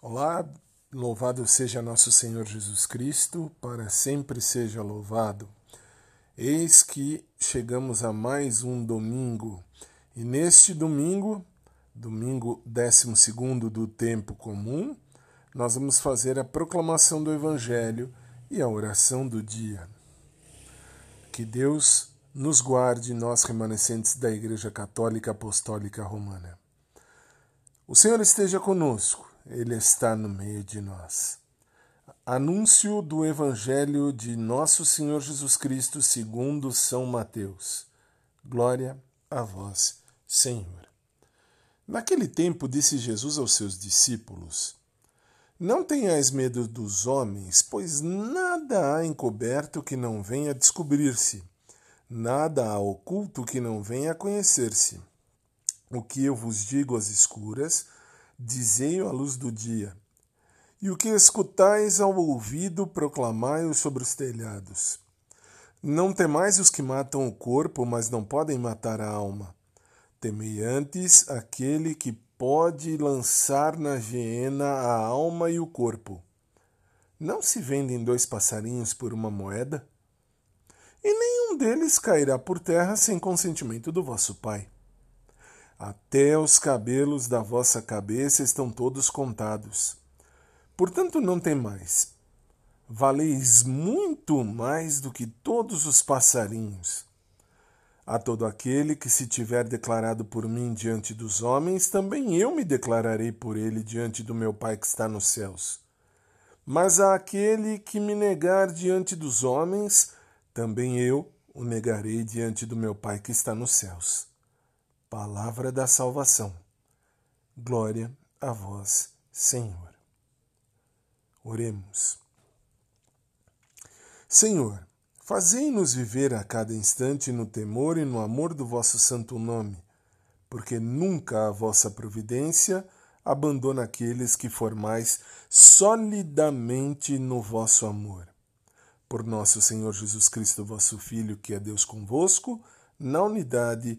Olá, louvado seja nosso Senhor Jesus Cristo, para sempre seja louvado. Eis que chegamos a mais um domingo, e neste domingo, domingo 12 do tempo comum, nós vamos fazer a proclamação do Evangelho e a oração do dia. Que Deus nos guarde, nós remanescentes da Igreja Católica Apostólica Romana. O Senhor esteja conosco ele está no meio de nós. Anúncio do Evangelho de Nosso Senhor Jesus Cristo segundo São Mateus. Glória a vós, Senhor. Naquele tempo disse Jesus aos seus discípulos: Não tenhais medo dos homens, pois nada há encoberto que não venha a descobrir-se, nada há oculto que não venha a conhecer-se. O que eu vos digo às escuras, dizei-o à luz do dia. E o que escutais ao ouvido, proclamai-o sobre os telhados. Não temais os que matam o corpo, mas não podem matar a alma. Temei antes aquele que pode lançar na geena a alma e o corpo. Não se vendem dois passarinhos por uma moeda? E nenhum deles cairá por terra sem consentimento do vosso Pai. Até os cabelos da vossa cabeça estão todos contados. Portanto, não temais. Valeis muito mais do que todos os passarinhos. A todo aquele que se tiver declarado por mim diante dos homens, também eu me declararei por ele diante do meu Pai que está nos céus. Mas a aquele que me negar diante dos homens, também eu o negarei diante do meu Pai que está nos céus. Palavra da salvação. Glória a vós, Senhor. Oremos. Senhor, fazei-nos viver a cada instante no temor e no amor do vosso santo nome, porque nunca a vossa providência abandona aqueles que formais solidamente no vosso amor. Por nosso Senhor Jesus Cristo, vosso Filho, que é Deus convosco, na unidade